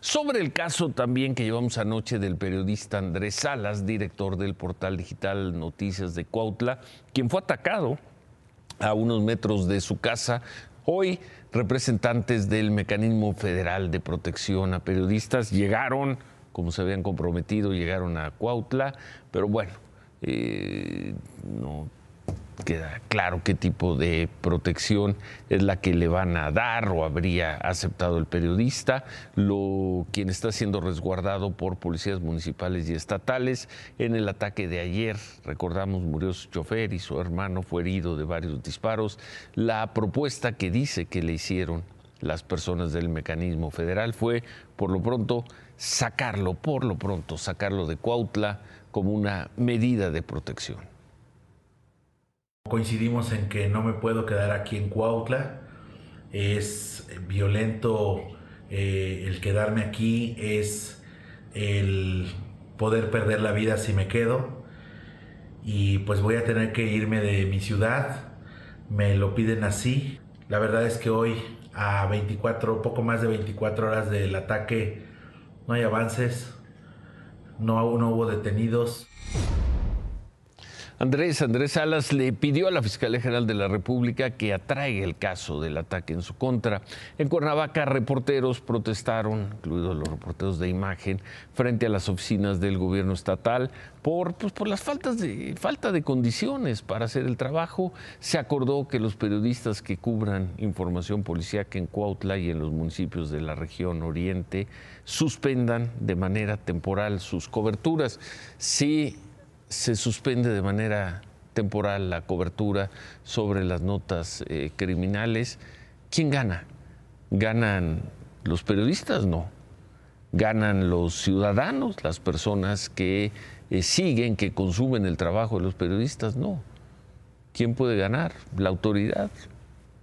Sobre el caso también que llevamos anoche del periodista Andrés Salas, director del portal digital Noticias de Cuautla, quien fue atacado a unos metros de su casa. Hoy representantes del Mecanismo Federal de Protección a Periodistas llegaron, como se habían comprometido, llegaron a Cuautla, pero bueno, eh, queda claro qué tipo de protección es la que le van a dar o habría aceptado el periodista, lo, quien está siendo resguardado por policías municipales y estatales. En el ataque de ayer, recordamos, murió su chofer y su hermano fue herido de varios disparos. La propuesta que dice que le hicieron las personas del mecanismo federal fue, por lo pronto, sacarlo, por lo pronto, sacarlo de Cuautla como una medida de protección. Coincidimos en que no me puedo quedar aquí en Cuautla. Es violento eh, el quedarme aquí, es el poder perder la vida si me quedo. Y pues voy a tener que irme de mi ciudad. Me lo piden así. La verdad es que hoy, a 24, poco más de 24 horas del ataque, no hay avances. No, no hubo detenidos. Andrés, Andrés Salas le pidió a la Fiscalía General de la República que atraiga el caso del ataque en su contra. En Cuernavaca, reporteros protestaron, incluidos los reporteros de imagen, frente a las oficinas del gobierno estatal por, pues, por las faltas de, falta de condiciones para hacer el trabajo. Se acordó que los periodistas que cubran información policíaca en Cuautla y en los municipios de la región oriente suspendan de manera temporal sus coberturas. Sí se suspende de manera temporal la cobertura sobre las notas eh, criminales, ¿quién gana? ¿Ganan los periodistas? No. ¿Ganan los ciudadanos, las personas que eh, siguen, que consumen el trabajo de los periodistas? No. ¿Quién puede ganar? La autoridad,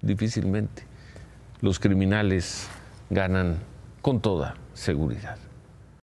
difícilmente. Los criminales ganan con toda seguridad.